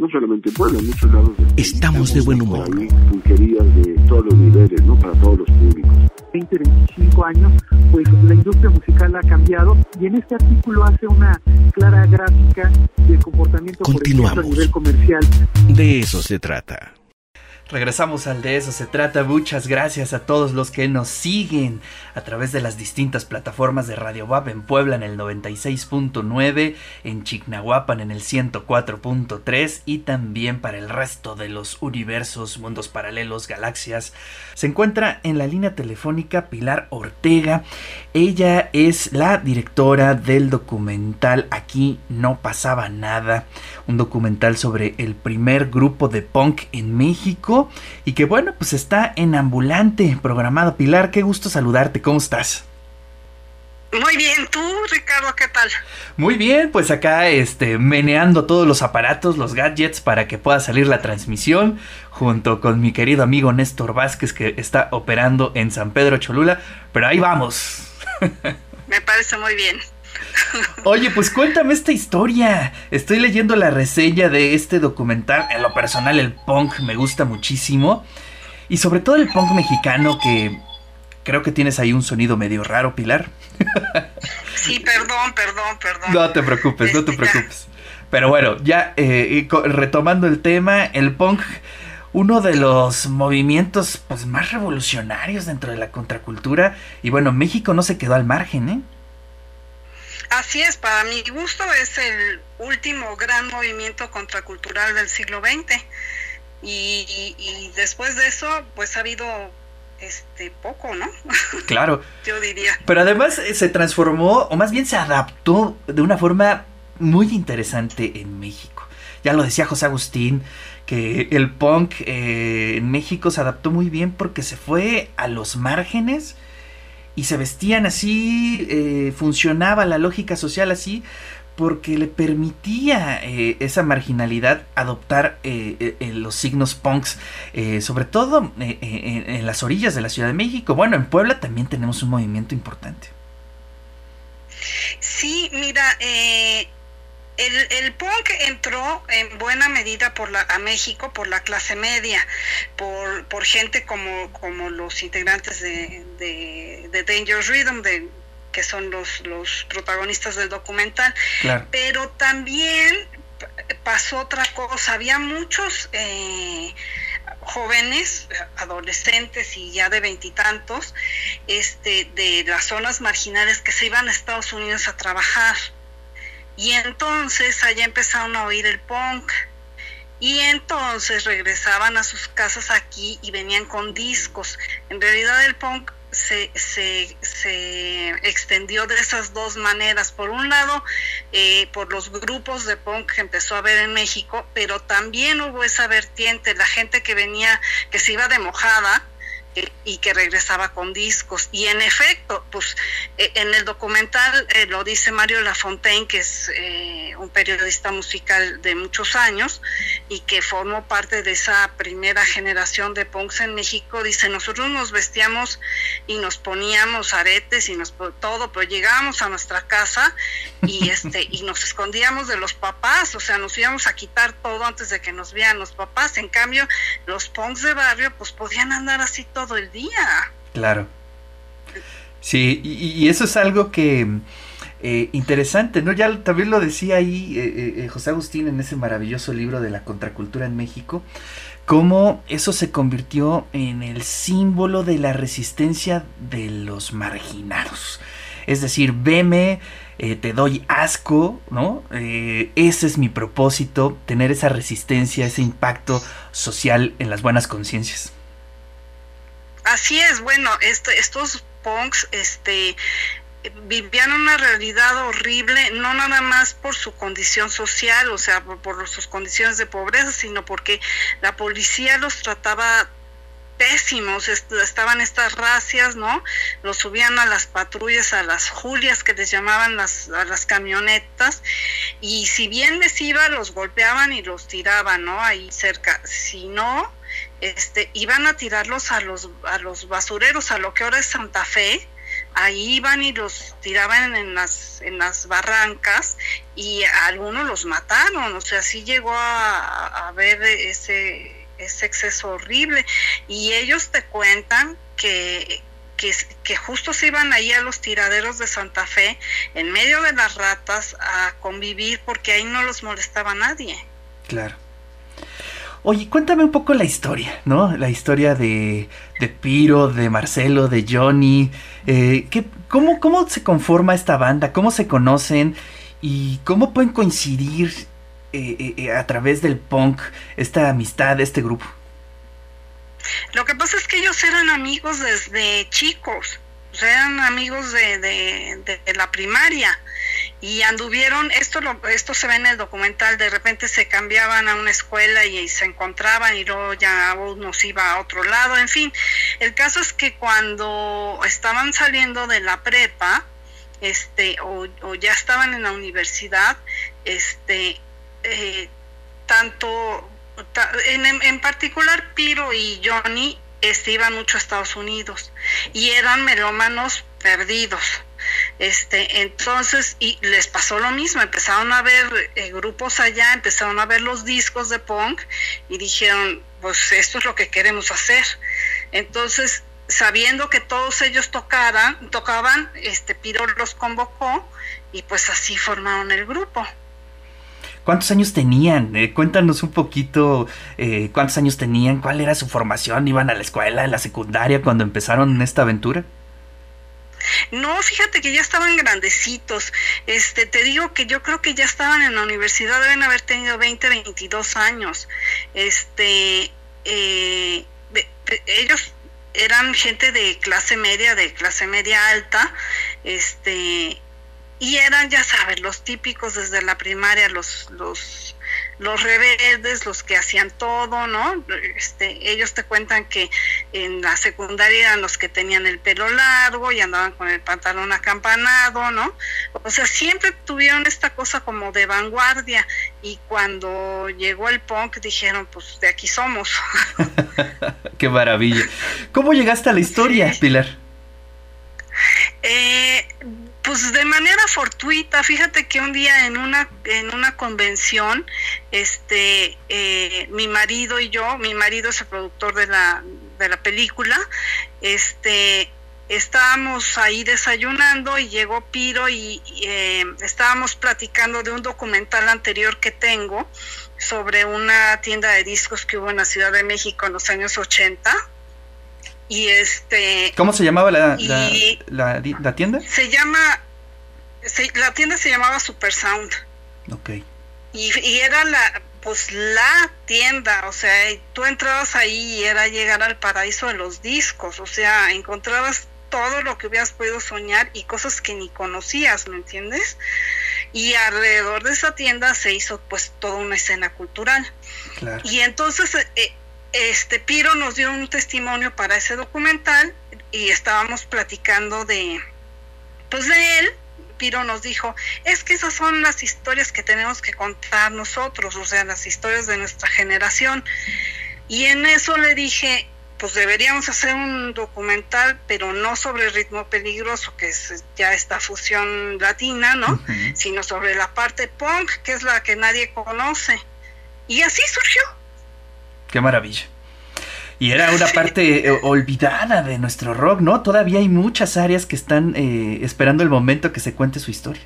no solamente en Puebla, en muchos lados. Estamos de buen humor. Pulquerías de todos los niveles, ¿no? Para todos los públicos. 20, 25 años, pues la industria musical ha cambiado y en este artículo hace una clara gráfica del comportamiento por ejemplo, a nivel comercial. De eso se trata. Regresamos al de eso se trata. Muchas gracias a todos los que nos siguen a través de las distintas plataformas de Radio WAP en Puebla en el 96.9, en Chignahuapan en el 104.3 y también para el resto de los universos, mundos paralelos, galaxias. Se encuentra en la línea telefónica Pilar Ortega. Ella es la directora del documental Aquí no pasaba nada, un documental sobre el primer grupo de punk en México y que bueno, pues está en ambulante programado. Pilar, qué gusto saludarte, ¿cómo estás? Muy bien, tú Ricardo, ¿qué tal? Muy bien, pues acá este meneando todos los aparatos, los gadgets para que pueda salir la transmisión junto con mi querido amigo Néstor Vázquez que está operando en San Pedro Cholula, pero ahí vamos. Me parece muy bien. Oye, pues cuéntame esta historia. Estoy leyendo la reseña de este documental. En lo personal, el punk me gusta muchísimo. Y sobre todo el punk mexicano que creo que tienes ahí un sonido medio raro, Pilar. Sí, perdón, perdón, perdón. No te preocupes, no te este, preocupes. Pero bueno, ya eh, retomando el tema, el punk, uno de los movimientos pues, más revolucionarios dentro de la contracultura. Y bueno, México no se quedó al margen, ¿eh? Así es, para mi gusto es el último gran movimiento contracultural del siglo XX. Y, después de eso, pues ha habido este poco, ¿no? Claro. Yo diría. Pero además eh, se transformó, o más bien se adaptó de una forma muy interesante en México. Ya lo decía José Agustín, que el punk eh, en México se adaptó muy bien porque se fue a los márgenes y se vestían así, eh, funcionaba la lógica social así, porque le permitía eh, esa marginalidad adoptar eh, los signos punks, sobre todo en las orillas de la Ciudad de México. Bueno, en Puebla también tenemos un movimiento importante. Sí, mira, el, punk entró en buena medida por la, a México por la clase media, por, por gente como, como los integrantes de, de, Dangerous Rhythm, de, que son los, los protagonistas del documental. Pero también pasó otra cosa, había muchos eh, jóvenes, adolescentes y ya de veintitantos, este, de las zonas marginales que se iban a Estados Unidos a trabajar y entonces allá empezaron a oír el punk. Y entonces regresaban a sus casas aquí y venían con discos. En realidad el punk se, se, se extendió de esas dos maneras. Por un lado, eh, por los grupos de punk que empezó a ver en México, pero también hubo esa vertiente, la gente que venía, que se iba de mojada, y que regresaba con discos. Y en efecto, pues eh, en el documental eh, lo dice Mario Lafontaine, que es eh, un periodista musical de muchos años y que formó parte de esa primera generación de punks en México, dice, nosotros nos vestíamos y nos poníamos aretes y nos todo, pero llegábamos a nuestra casa y este y nos escondíamos de los papás, o sea, nos íbamos a quitar todo antes de que nos vieran los papás. En cambio, los punks de barrio pues podían andar así todo todo el día. Claro. Sí, y, eso es algo que eh, interesante, ¿no? Ya también lo decía ahí eh, eh, José Agustín en ese maravilloso libro de la contracultura en México, cómo eso se convirtió en el símbolo de la resistencia de los marginados. Es decir, veme, te doy asco, ¿no? ese es mi propósito, tener esa resistencia, ese impacto social en las buenas conciencias. Así es, bueno, este, estos punks, este, vivían una realidad horrible, no nada más por su condición social, o sea, por, sus condiciones de pobreza, sino porque la policía los trataba pésimos, estaban estas racias, ¿no? Los subían a las patrullas, a las julias que les llamaban las, a las camionetas, y si bien les iba, los golpeaban y los tiraban, ¿no? Ahí cerca. Si no, este, iban a tirarlos a los, a los basureros, a lo que ahora es Santa Fe, ahí iban y los tiraban en las, en las barrancas y algunos los mataron, o sea, sí llegó a, a ver ese, ese exceso horrible. Y ellos te cuentan que, que, que, justo se iban ahí a los tiraderos de Santa Fe, en medio de las ratas, a convivir porque ahí no los molestaba nadie. Claro. Oye, cuéntame un poco la historia, ¿no? La historia de, Piro, de Marcelo, de Johnny. Eh, ¿qué, cómo, ¿Cómo se conforma esta banda? ¿Cómo se conocen? ¿Y cómo pueden coincidir eh, eh, eh a través del punk esta amistad, este grupo? Lo que pasa es que ellos eran amigos desde chicos, o sea, eran amigos de, de, de la primaria y anduvieron, esto lo, esto se ve en el documental, de repente se cambiaban a una escuela y, se encontraban y luego ya uno se iba a otro lado, en fin, el caso es que cuando estaban saliendo de la prepa, este, o, o ya estaban en la universidad, este, eh, tanto, en, en particular Piro y Johnny, este, iban mucho a Estados Unidos y eran melómanos perdidos este, entonces, y les pasó lo mismo, empezaron a ver eh, grupos allá, empezaron a ver los discos de punk y dijeron, pues esto es lo que queremos hacer. Entonces, sabiendo que todos ellos tocaran, tocaban, este Piro los convocó y pues así formaron el grupo. ¿Cuántos años tenían? Eh, cuéntanos un poquito eh, cuántos años tenían, cuál era su formación, iban a la escuela, en la secundaria cuando empezaron esta aventura. No, fíjate que ya estaban grandecitos. Este, te digo que yo creo que ya estaban en la universidad, deben haber tenido 20, 22 años. Este, eh, ellos eran gente de clase media, de clase media alta, este, y eran, ya sabes, los típicos desde la primaria, los, los los rebeldes, los que hacían todo, ¿no? Este, ellos te cuentan que en la secundaria eran los que tenían el pelo largo y andaban con el pantalón acampanado, ¿no? O sea, siempre tuvieron esta cosa como de vanguardia y cuando llegó el punk dijeron, pues de aquí somos. Qué maravilla. ¿Cómo llegaste a la historia, sí. Pilar? Eh, pues de manera fortuita, fíjate que un día en una en una convención, este, eh, mi marido y yo, mi marido es el productor de la de la película, este, estábamos ahí desayunando y llegó Piro y eh, estábamos platicando de un documental anterior que tengo sobre una tienda de discos que hubo en la Ciudad de México en los años 80 y este cómo se llamaba la, la, la, la, tienda se llama se, la tienda se llamaba Super Sound. Ok. Y, y, era la pues la tienda o sea tú entrabas ahí y era llegar al paraíso de los discos o sea encontrabas todo lo que hubieras podido soñar y cosas que ni conocías me entiendes y alrededor de esa tienda se hizo pues toda una escena cultural. Claro. y entonces eh, este Piro nos dio un testimonio para ese documental y estábamos platicando de pues de él Piro nos dijo es que esas son las historias que tenemos que contar nosotros o sea las historias de nuestra generación y en eso le dije pues deberíamos hacer un documental, pero no sobre el ritmo peligroso, que es ya esta fusión latina, ¿no? Uh -huh. Sino sobre la parte punk, que es la que nadie conoce. Y así surgió. Qué maravilla. Y era una parte eh, olvidada de nuestro rock, ¿no? Todavía hay muchas áreas que están eh, esperando el momento que se cuente su historia.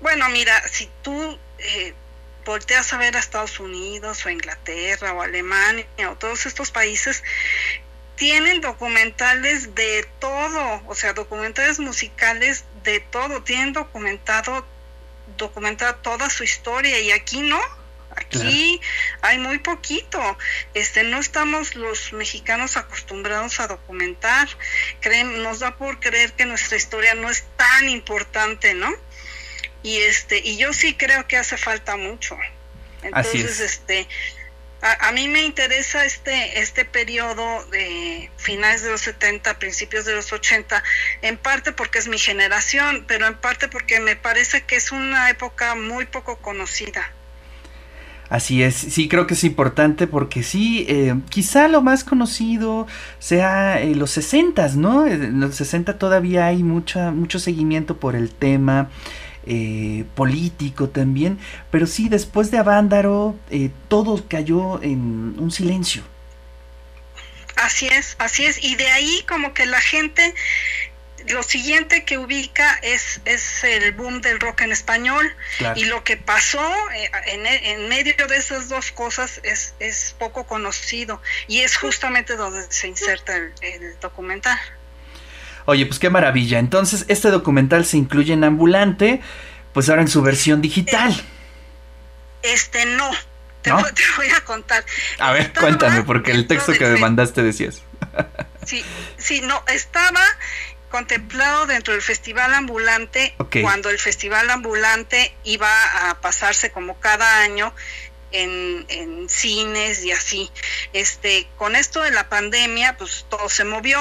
Bueno, mira, si tú eh, volteas a ver a Estados Unidos o a Inglaterra o a Alemania o todos estos países, tienen documentales de todo, o sea, documentales musicales de todo, tienen documentado documentada toda su historia y aquí no, aquí claro. hay muy poquito. Este no estamos los mexicanos acostumbrados a documentar. Creen nos da por creer que nuestra historia no es tan importante no y este y yo sí creo que hace falta mucho. Entonces este a, a, mí me interesa este este periodo de finales de los 70 principios de los 80 en parte porque es mi generación pero en parte porque me parece que es una época muy poco conocida Así es, sí creo que es importante porque sí, eh, quizá lo más conocido sea en los 60, ¿no? En los 60 todavía hay mucha, mucho seguimiento por el tema. Eh, político también, pero sí, después de Avándaro, eh, todo cayó en un silencio. Así es, así es, y de ahí como que la gente lo siguiente que ubica es, es el boom del rock en español y lo que pasó eh, en, medio de esas dos cosas es, es poco conocido y es justamente donde se inserta el, documental. Oye, pues qué maravilla. Entonces, este documental se incluye en Ambulante, pues ahora en su versión digital. Este no. Te, voy a contar. A ver, cuéntame, porque el texto que me mandaste decías. Sí, sí, no, estaba contemplado dentro del Festival Ambulante, cuando el Festival Ambulante iba a pasarse como cada año en, en, cines y así. Este, con esto de la pandemia, pues todo se movió.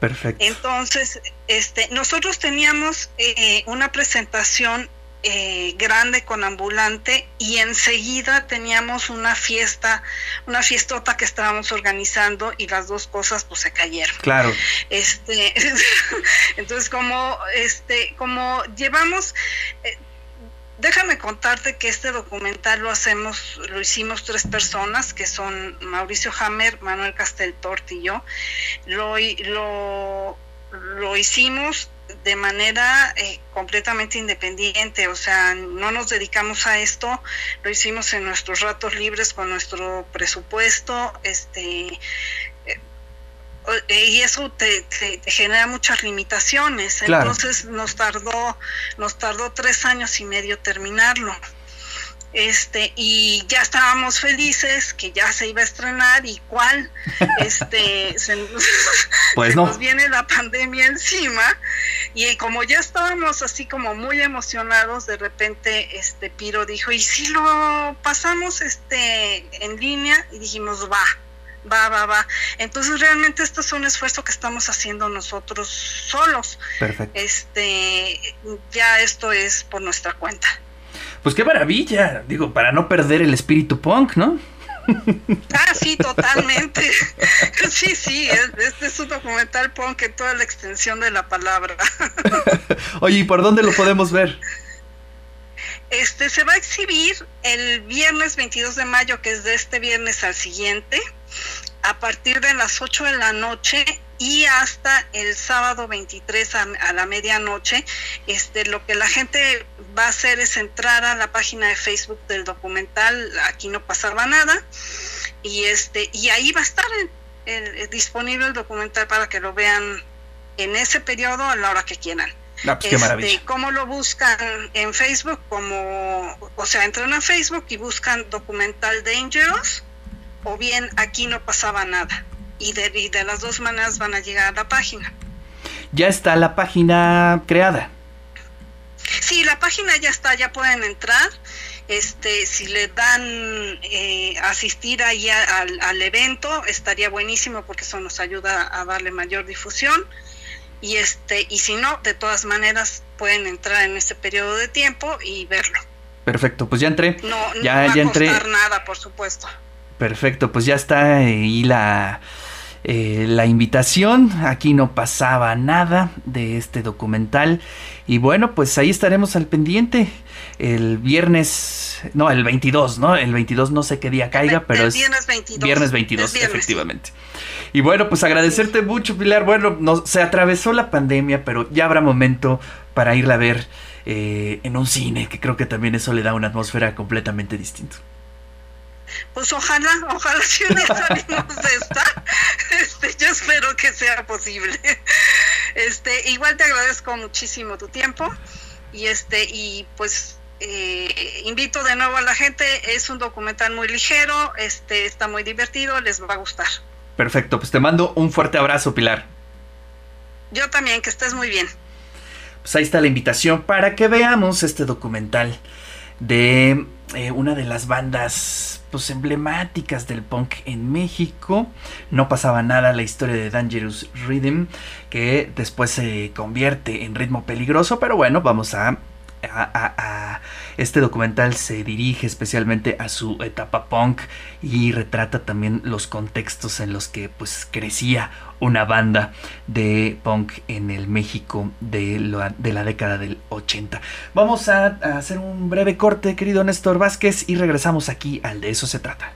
Perfecto. Entonces, este, nosotros teníamos eh, una presentación eh, grande con ambulante y enseguida teníamos una fiesta, una fiestota que estábamos organizando y las dos cosas pues se cayeron. Claro. Este, entonces como este, como llevamos eh, Déjame contarte que este documental lo hacemos, lo hicimos tres personas, que son Mauricio Hammer, Manuel Casteltort y yo. Lo, lo, lo hicimos de manera eh, completamente independiente, o sea, no nos dedicamos a esto, lo hicimos en nuestros ratos libres con nuestro presupuesto, este, eh, y eso te, genera muchas limitaciones, entonces nos tardó, nos tardó tres años y medio terminarlo este y ya estábamos felices que ya se iba a estrenar y cuál este se, pues nos viene la pandemia encima y como ya estábamos así como muy emocionados de repente este Piro dijo y si lo pasamos este en línea y dijimos va va, va, va. Entonces realmente esto es un esfuerzo que estamos haciendo nosotros solos. Perfecto. Este, ya esto es por nuestra cuenta. Pues qué maravilla, digo, para no perder el espíritu punk, ¿no? Ah, sí, totalmente. Sí, sí, este es un documental punk en toda la extensión de la palabra. Oye, ¿y por dónde lo podemos ver? Este se va a exhibir el viernes 22 de mayo, que es de este viernes al siguiente, a partir de las 8 de la noche y hasta el sábado 23 a, la medianoche. Este, lo que la gente va a hacer es entrar a la página de Facebook del documental Aquí no pasaba nada y este y ahí va a estar disponible el documental para que lo vean en ese periodo a la hora que quieran. Ah, pues este, ¿Cómo lo buscan en Facebook? Como, o sea, entran a Facebook y buscan documental Dangerous o bien aquí no pasaba nada y de, las dos maneras van a llegar a la página. Ya está la página creada. Sí, la página ya está, ya pueden entrar. Este, si le dan eh, asistir ahí al, al, evento, estaría buenísimo porque eso nos ayuda a darle mayor difusión. Y este, y si no, de todas maneras pueden entrar en este periodo de tiempo y verlo. Perfecto, pues ya entré. No, ya, va ya a costar nada, por supuesto. Perfecto, pues ya está ahí la eh, la invitación. Aquí no pasaba nada de este documental. Y bueno, pues ahí estaremos al pendiente. El viernes, no, el 22, ¿no? El 22 no sé qué día caiga, pero es viernes 22. Viernes 22, efectivamente. Y bueno, pues agradecerte mucho, Pilar. Bueno, no, se atravesó la pandemia, pero ya habrá momento para irla a ver eh, en un cine, que creo que también eso le da una atmósfera completamente distinta pues ojalá, ojalá si un día salimos de esta, este, yo espero que sea posible. Este, igual te agradezco muchísimo tu tiempo y este, y pues eh, invito de nuevo a la gente, es un documental muy ligero, este, está muy divertido, les va a gustar. Perfecto, pues te mando un fuerte abrazo, Pilar. Yo también, que estés muy bien. Pues ahí está la invitación para que veamos este documental de eh, una de las bandas pues, emblemáticas del punk en México. No pasaba nada la historia de Dangerous Rhythm, que después se convierte en ritmo peligroso, pero bueno, vamos a a, este documental se dirige especialmente a su etapa punk y retrata también los contextos en los que pues crecía una banda de punk en el México de la, de la década del 80. Vamos a hacer un breve corte, querido Néstor Vázquez, y regresamos aquí al de eso se trata.